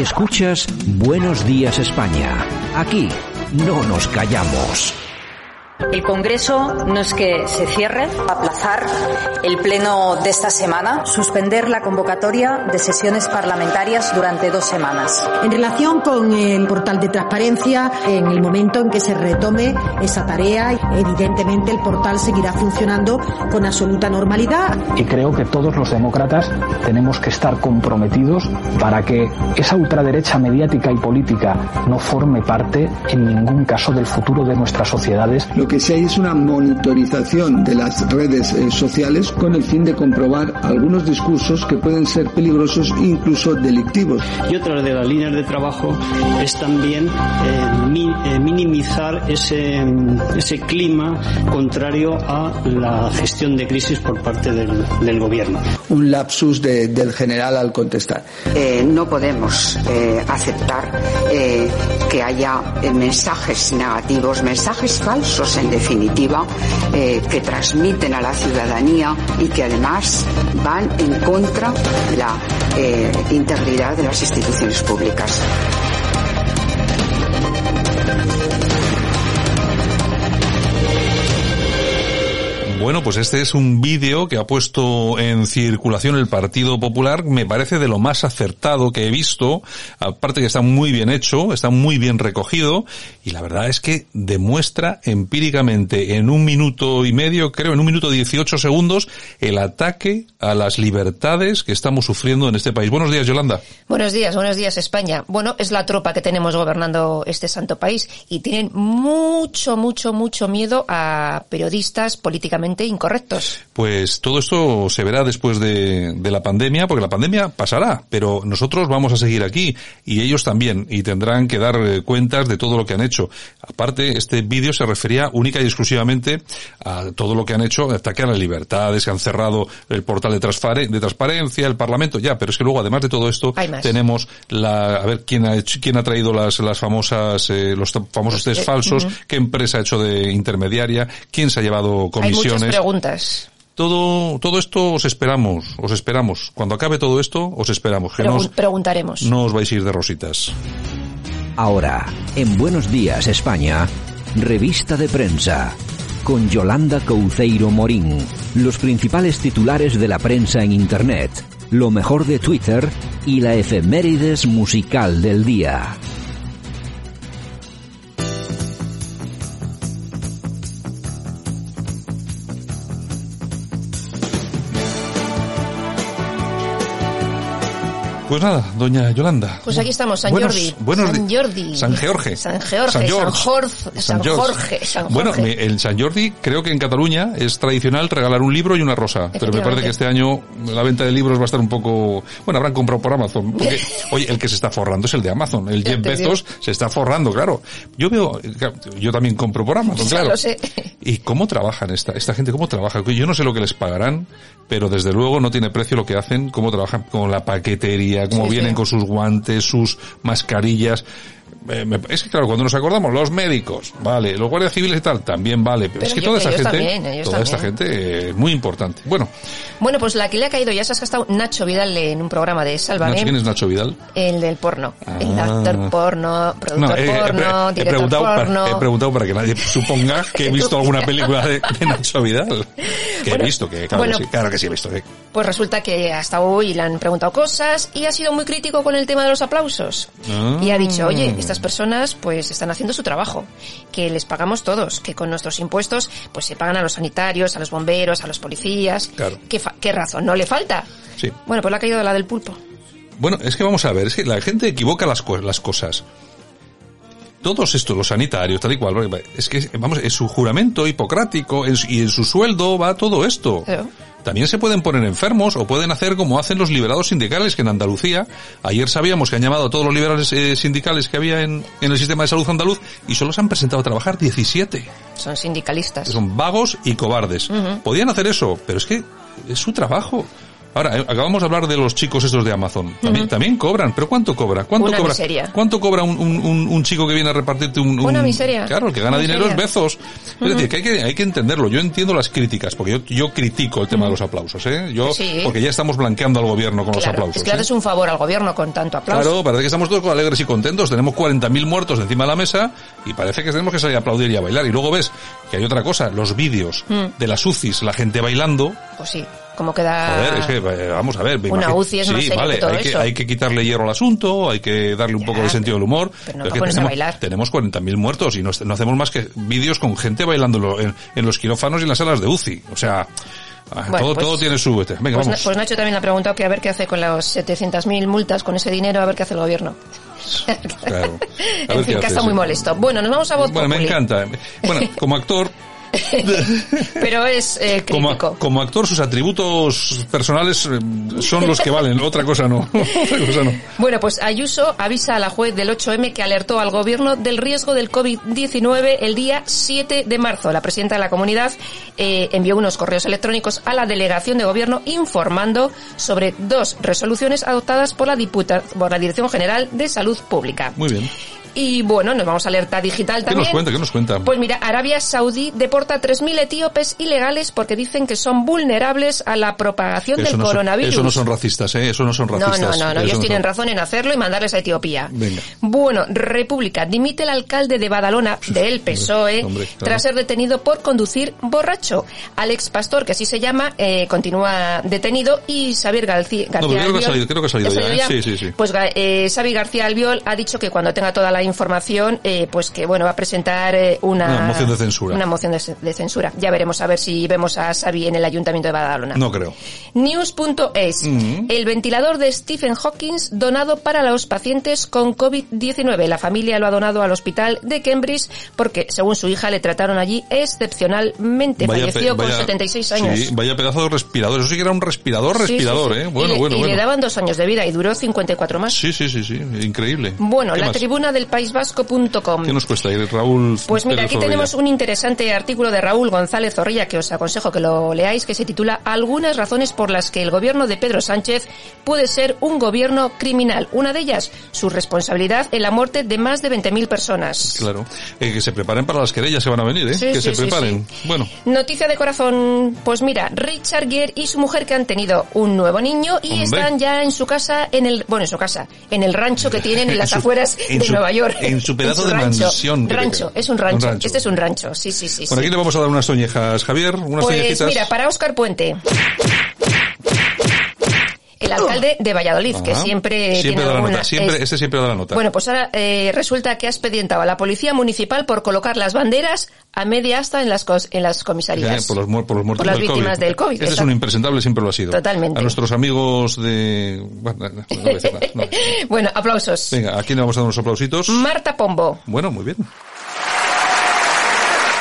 Escuchas Buenos Días España. Aquí no nos callamos. El Congreso no es que se cierre, aplazar el pleno de esta semana, suspender la convocatoria de sesiones parlamentarias durante dos semanas. En relación con el portal de transparencia, en el momento en que se retome esa tarea, evidentemente el portal seguirá funcionando con absoluta normalidad. Y creo que todos los demócratas tenemos que estar comprometidos para que esa ultraderecha mediática y política no forme parte en ningún caso del futuro de nuestras sociedades. Lo que se hay es una monitorización de las redes eh, sociales con el fin de comprobar algunos discursos que pueden ser peligrosos e incluso delictivos. Y otra de las líneas de trabajo es también eh, mi, eh, minimizar ese, ese clima contrario a la gestión de crisis por parte del, del gobierno. Un lapsus de, del general al contestar. Eh, no podemos aceptar que haya mensajes negativos, mensajes falsos en definitiva, eh, que transmiten a la ciudadanía y que además van en contra de la eh, integridad de las instituciones públicas. Pues este es un vídeo que ha puesto en circulación el Partido Popular. Me parece de lo más acertado que he visto. Aparte que está muy bien hecho, está muy bien recogido. Y la verdad es que demuestra empíricamente en un minuto y medio, creo en un minuto dieciocho segundos, el ataque a las libertades que estamos sufriendo en este país. Buenos días, Yolanda. Buenos días, buenos días, España. Bueno, es la tropa que tenemos gobernando este santo país y tienen mucho, mucho, mucho miedo a periodistas políticamente Pues todo esto se verá después de, de, la pandemia, porque la pandemia pasará, pero nosotros vamos a seguir aquí y ellos también, y tendrán que dar eh, cuentas de todo lo que han hecho. Aparte, este vídeo se refería única y exclusivamente a todo lo que han hecho, ataque a las libertades, que han cerrado el portal de, de transparencia, el Parlamento, ya, pero es que luego, además de todo esto, tenemos la, a ver, quién ha hecho, quién ha traído las, las famosas, eh, los famosos test eh, falsos, uh -huh. qué empresa ha hecho de intermediaria, quién se ha llevado comisiones preguntas. Todo, todo esto os esperamos, os esperamos. Cuando acabe todo esto, os esperamos. Que Pregun preguntaremos. No os vais a ir de rositas. Ahora, en Buenos Días España, revista de prensa. Con Yolanda Couceiro Morín. Los principales titulares de la prensa en Internet. Lo mejor de Twitter y la efemérides musical del día. Pues nada, doña Yolanda. Pues aquí estamos, San buenos, Jordi. Buenos San Jordi. San George. San George. San, Jorge, San, Jorge. San Jorge. Bueno, el San Jordi, creo que en Cataluña es tradicional regalar un libro y una rosa. Pero me parece que este año la venta de libros va a estar un poco... Bueno, habrán comprado por Amazon. Porque, oye, el que se está forrando es el de Amazon. El Jeff Bezos se está forrando, claro. Yo veo... Yo también compro por Amazon, claro. Lo sé. ¿Y cómo trabajan esta, esta gente? ¿Cómo trabaja? Yo no sé lo que les pagarán, pero desde luego no tiene precio lo que hacen, cómo trabajan con la paquetería, cómo sí, vienen sí. con sus guantes, sus mascarillas. Es que claro, cuando nos acordamos, los médicos, vale, los guardias civiles y tal, también vale, pero, pero es que toda esta gente, también, toda también. esta gente es muy importante. Bueno. Bueno, pues la que le ha caído, ya se ha gastado Nacho Vidal en un programa de Sálvame. ¿Quién es Nacho Vidal? El del porno. Ah. El actor porno, productor no, eh, porno, he, director preguntado porno. Para, he preguntado para que nadie suponga que he visto alguna película de, de Nacho Vidal. Que bueno, he visto, que claro, bueno, que sí, claro que sí he visto. ¿eh? Pues resulta que hasta hoy le han preguntado cosas y ha sido muy crítico con el tema de los aplausos. Ah. Y ha dicho, oye, estas personas pues están haciendo su trabajo, que les pagamos todos, que con nuestros impuestos pues se pagan a los sanitarios, a los bomberos, a los policías. Claro. ¿Qué, ¿Qué razón? ¿No le falta? Sí. Bueno, pues le ha caído la del pulpo. Bueno, es que vamos a ver, es que la gente equivoca las, las cosas. todos estos, los sanitarios, tal y cual, es que, vamos, en su juramento hipocrático y en su sueldo va todo esto. También se pueden poner enfermos o pueden hacer como hacen los liberados sindicales, que en Andalucía, ayer sabíamos que han llamado a todos los liberales eh, sindicales que había en, en el sistema de salud andaluz y solo se han presentado a trabajar 17. Son sindicalistas. Son vagos y cobardes. Podían hacer eso, pero es que es su trabajo. Ahora, eh, acabamos de hablar de los chicos estos de Amazon. También, también cobran, pero ¿cuánto cobra? ¿Cuánto Una cobra? miseria. ¿Cuánto cobra un, un, un, chico que viene a repartirte un, un- Una miseria. Claro, el que gana dinero es. Bezos. Es decir, que hay que hay que entenderlo. Yo entiendo las críticas, porque yo, yo critico el tema de los aplausos, ¿eh? Yo, Sí. porque ya estamos blanqueando al gobierno con los Claro, aplausos. es que ¿eh? haces un favor al gobierno con tanto aplauso. Claro, parece que estamos todos alegres y contentos. Tenemos 40.000 muertos encima de la mesa y parece que tenemos que salir a aplaudir y a bailar. Y luego ves que hay otra cosa, los vídeos Mm. de las UCIs, la gente bailando. Pues sí, como queda... Joder, es que, eh, vamos a ver. me Una imagino- UCI es más sí, serio vale, que todo hay, que, eso. hay que quitarle hierro al asunto, hay que darle un poco de sentido del humor. pero no es que tenemos, bailar. tenemos 40.000 muertos y no, no hacemos más que vídeos con gente bailando en, en- los quirófanos y en las salas de UCI. O sea, ah, Bueno, todo, pues- todo tiene su... este. Venga, Pues, Na- vamos. pues Nacho también le ha preguntado que a ver qué hace con las 700.000 multas, con ese dinero, a ver qué hace el gobierno. Claro. En fin, que está muy molesto. Bueno, nos vamos a Voz Bueno, me Populi, encanta. Bueno, como actor, Pero es eh, como, crítico. como actor, sus atributos personales eh, son los que valen. Otra cosa no. Otra cosa no. Bueno, pues Ayuso avisa a la juez del 8M que alertó al gobierno del riesgo del COVID-19 el día 7 de marzo. La presidenta de la comunidad eh, envió unos correos electrónicos a la delegación de gobierno informando sobre dos resoluciones adoptadas por la, diputa, por la Dirección General de Salud Pública. Muy bien. Y bueno, nos vamos a alerta digital ¿Qué también. nos cuenta? ¿Qué nos cuenta? Pues mira, Arabia Saudí deporta a 3.000 etíopes ilegales porque dicen que son vulnerables a la propagación eso, del no son, coronavirus. eso no son racistas, ¿eh? Eso no son No, racistas. no, no, no, Eso ellos no tienen son. razón en hacerlo y mandarles a Etiopía. Venga. Bueno, República dimite el alcalde de Badalona del PSOE hombre, claro. Tras ser detenido por conducir borracho. Alex Pastor, que así se llama, eh, continúa detenido y Xavier García, García No, creo que ha salido, creo que ha salido ya, ¿eh? Sí, sí, sí. Pues eh, Xavi García Albiol ha dicho que cuando tenga toda la información, eh, pues que bueno, va a presentar eh, una, Una moción de censura. Una moción de, de censura. Ya veremos a ver si vemos a Xavi en el Ayuntamiento de Badalona. No creo. News.es. Mm. El ventilador de Stephen Hawking donado para los pacientes con COVID-19. La familia lo ha donado al hospital de Cambridge porque, según su hija, le trataron allí excepcionalmente. Vaya Falleció pe- con vaya- 76 años. Sí, vaya pedazo de respirador. Eso sí que era un respirador, Sí, sí, respirador, sí. ¿eh? Bueno, y le, bueno, y bueno. le daban dos años de vida y duró 54 más. Sí, sí, sí, sí. Increíble. Bueno, ¿Qué la más? tribuna del paísvasco.com. ¿Qué nos cuesta ir, Raúl? Pues mira, aquí tenemos un interesante artículo de Raúl González Zorrilla que os aconsejo que lo leáis, que se titula Algunas razones por las que el gobierno de Pedro Sánchez puede ser un gobierno criminal. Una de ellas, su responsabilidad en la muerte de más de 20.000 personas. Claro. Eh, que se preparen para las querellas que van a venir, ¿eh? Sí, que sí, se sí, preparen. Bueno. Noticia de corazón, pues mira, Richard Gere y su mujer que han tenido un nuevo niño y Hombre. están ya en su casa, en el, bueno, en su casa, en el rancho que tienen en las En su- afueras en de su- Nueva York. En su pedazo de rancho. mansión, Rancho, es un rancho. un rancho. Este es un rancho, sí, sí, sí. Bueno, sí. aquí le vamos a dar unas toñejas, Javier, unas Pues toñejitas. mira, para Óscar Puente. El alcalde de Valladolid, que Ajá. siempre, Siempre tiene da la alguna- nota, siempre, es- este siempre da la nota. Bueno, pues ahora eh, resulta que ha expedientado a la policía municipal por colocar las banderas a media asta en las, cos- en las Eh, comisarías. por los, por los muertos Por las del víctimas COVID. del COVID, Este es un impresentable, siempre lo ha sido. Totalmente. A nuestros amigos de... Bueno, no, no. bueno, aplausos. Venga, aquí le vamos a dar unos aplausitos. Marta Pombo. Bueno, muy bien.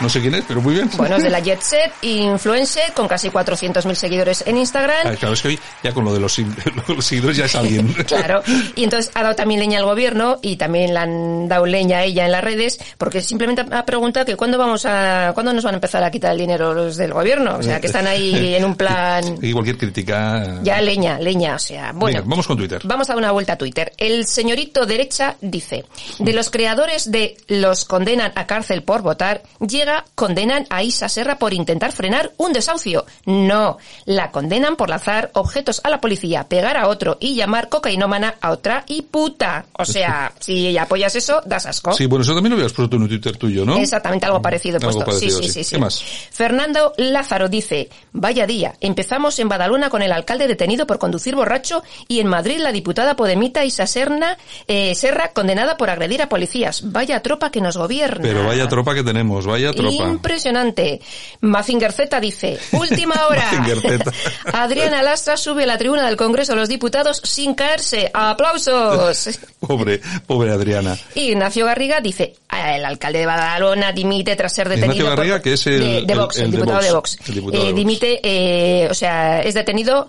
No sé quién es, pero muy bien. Bueno, es de la Jet Set, influencer, con casi 400.000 seguidores en Instagram. Ah, Claro, es que hoy ya con lo de los, seguidores ya es alguien. Claro, y entonces ha dado también leña al gobierno y también le han dado leña a ella en las redes porque simplemente ha preguntado que cuándo vamos a, cuándo nos van a empezar a quitar el dinero los del gobierno, o sea que están ahí en un plan Y cualquier crítica... ya leña, leña, o sea, bueno. Venga, vamos con Twitter. Vamos a dar una vuelta a Twitter. El señorito derecha dice, de los creadores de Los condenan a cárcel por votar, llega, condenan a Isa Serra por intentar frenar un desahucio. No, la condenan por lanzar objetos a la policía, pegar a otro y llamar cocainómana a otra y puta. O sea, si apoyas eso, das asco. Sí, bueno, eso también lo habías puesto en un Twitter tuyo, ¿no? Exactamente, algo parecido he Algo puesto. parecido, sí, sí, sí. sí. ¿Qué más? Fernando Lázaro dice, vaya día, empezamos en Badalona con el alcalde detenido por conducir borracho y en Madrid la diputada podemita Isa Serna, eh, Serra condenada por agredir a policías. Vaya tropa que nos gobierna. Pero vaya tropa que tenemos, vaya Y tropa. Impresionante. Mazinger Z dice, última hora. Adriana Lastra sube a la tribuna del Congreso de los Diputados sin caerse. ¡Aplausos! Pobre, pobre Adriana. Y Ignacio Garriga dice, "Ah, el alcalde de Badalona dimite tras ser detenido Ignacio Garriga, por- que es el- de, de Vox, el, el de diputado Vox, de Vox. Eh, Vox. dimite, eh, o sea, es detenido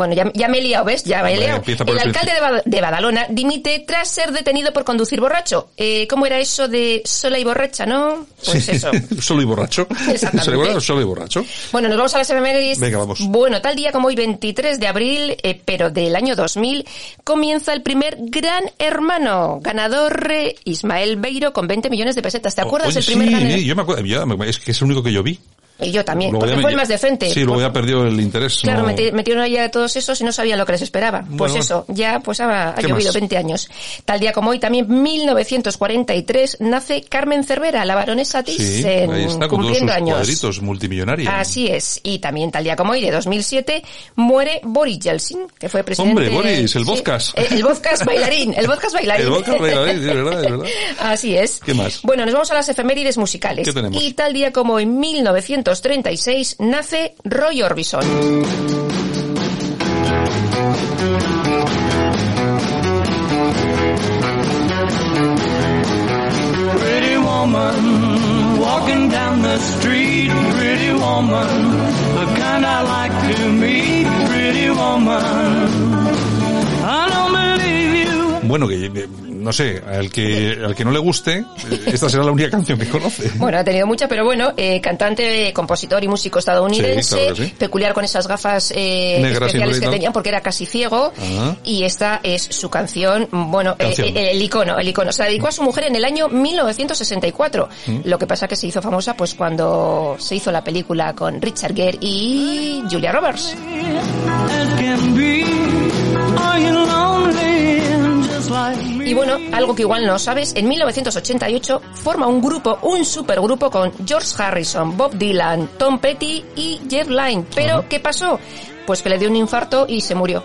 bueno, ya, ya me he liado, ¿ves? Ya me he liado. El el alcalde de, Bad- de Badalona dimite tras ser detenido por conducir borracho. Eh, ¿Cómo era eso de sola y borracha, no? Pues Sí, eso. solo y borracho. Exactamente. Solo y borracho. Bueno, nos vamos a las efemérides. Venga, vamos. Bueno, tal día como hoy, 23 de abril, eh, pero del año 2000, comienza el primer Gran Hermano. Ganador eh, Ismael Beiro con 20 millones de pesetas. ¿Te acuerdas Oye, del primer sí, Gran Hermano? yo me acuerdo, me- es que es el único que yo vi. Y yo también, Luego porque fue el más decente. Sí, luego ya perdió el interés. Claro, no- meti- metieron ahí a todos esos y no sabían lo que les esperaba. Pues eso, ya pues ha, ha ¿Qué llovido más? 20 años. Tal día como hoy, también 1943, nace Carmen Cervera, la baronesa Sí, Thyssen, ahí está, cumpliendo años. cuadritos, multimillonaria. Así es. Y también tal día como hoy, de 2007, muere Boris Yeltsin, que fue presidente... Hombre, Boris, el Sí, vodkas. El, vodkas bailarín, el vodkas bailarín. El vodka bailarín, es verdad, es verdad. Así es. ¿Qué más? Bueno, nos vamos a las efemérides musicales. ¿Qué tenemos? Y tal día como en 1936 nace Roy Orbison. Pretty woman, walking down the street. Pretty woman, the kind I like to meet. Pretty woman, I don't believe you. Bueno, que eh, no sé, al que al que no le guste, eh, esta será la única canción que conoce. Bueno, ha tenido mucha, pero bueno, eh, cantante, compositor y músico estadounidense, Sí, claro que sí. peculiar con esas gafas eh, Negras especiales que tenía porque era casi ciego. Ajá. Y esta es su canción, bueno, eh, Canción. eh, el icono, el icono. Se la dedicó a su mujer en el año 1964. Mm. Lo que pasa que se hizo famosa pues cuando se hizo la película con Richard Gere y Julia Roberts. Y bueno, algo que igual no sabes, en 1988 forma un grupo, un supergrupo con George Harrison, Bob Dylan, Tom Petty y Jeff Lynne. Pero, ¿qué pasó? Pues que le dio un infarto y se murió.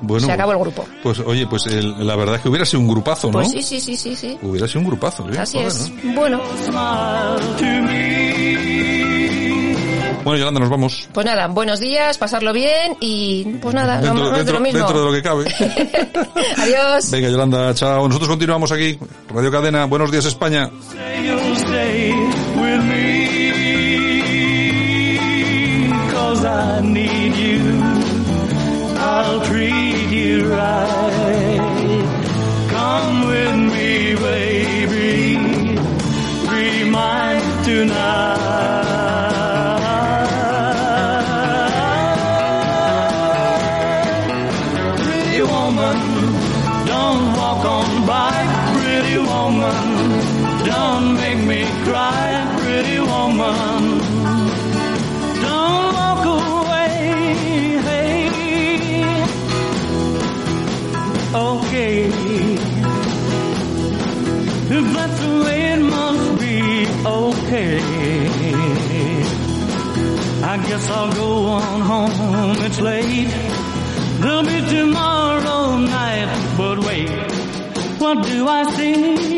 Bueno, Se acabó el grupo. Pues oye, pues el- la verdad es que hubiera sido un grupazo, ¿no? Pues sí, sí, sí, sí, sí. Hubiera sido un grupazo, ¿eh? Así Joder, es. ¿no? Bueno. Bueno, Yolanda, nos vamos. pues nada, buenos días, pasarlo bien y pues nada, Dentro, no, de dentro- lo mismo. dentro de lo que cabe. Adiós. Venga, Yolanda, chao. Nosotros continuamos aquí. Radio Cadena, buenos días, España. Say you'll stay with me. Cause I need you. I'll treat you right. I'll go on home, it's late. There'll be tomorrow night, but wait, what do I see?